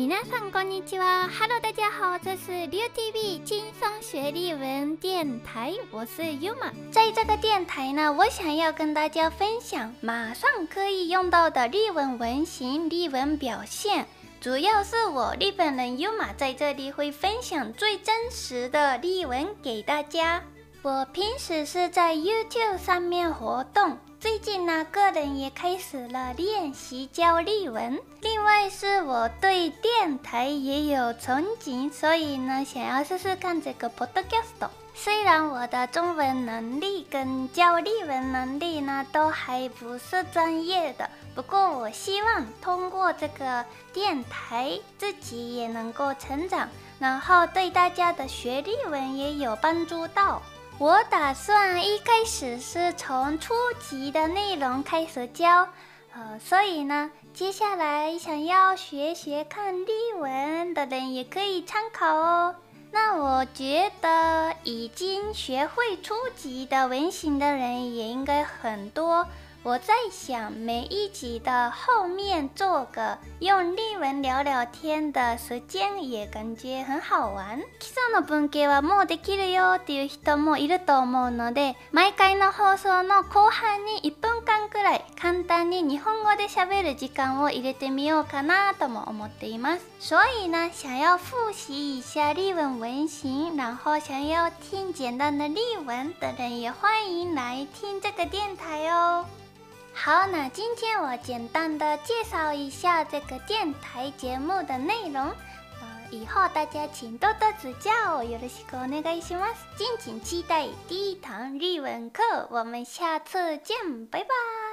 皆さんこんにちは。Hello，大家好，这是 y u t v b 轻松学立文电台，我是 Yuma。在这个电台呢，我想要跟大家分享马上可以用到的日文文型、日文表现，主要是我日本人 Yuma 在这里会分享最真实的日文给大家。我平时是在 YouTube 上面活动。最近呢，个人也开始了练习教例文。另外，是我对电台也有憧憬，所以呢，想要试试看这个 Podcast。虽然我的中文能力跟教例文能力呢都还不是专业的，不过我希望通过这个电台，自己也能够成长，然后对大家的学历文也有帮助到。我打算一开始是从初级的内容开始教，呃，所以呢，接下来想要学学看例文的人也可以参考哦。那我觉得已经学会初级的文型的人也应该很多。我在想每一集的后面做个用日文聊聊天的时间也感觉很好玩。基礎の文系はもうできるよっていう人もいると思うので、毎回の放送の後半に1分間くらい簡単に日本語で喋る時間を入れてみようかなとも思っています。所以呢，想要复习一下日文文型，然后想要听简单的日文的人，也欢迎来听这个电台哦。好，那今天我简单的介绍一下这个电台节目的内容。呃，以后大家请多多指教。よろしくお願いします。敬请期待第一堂日文课，我们下次见，拜拜。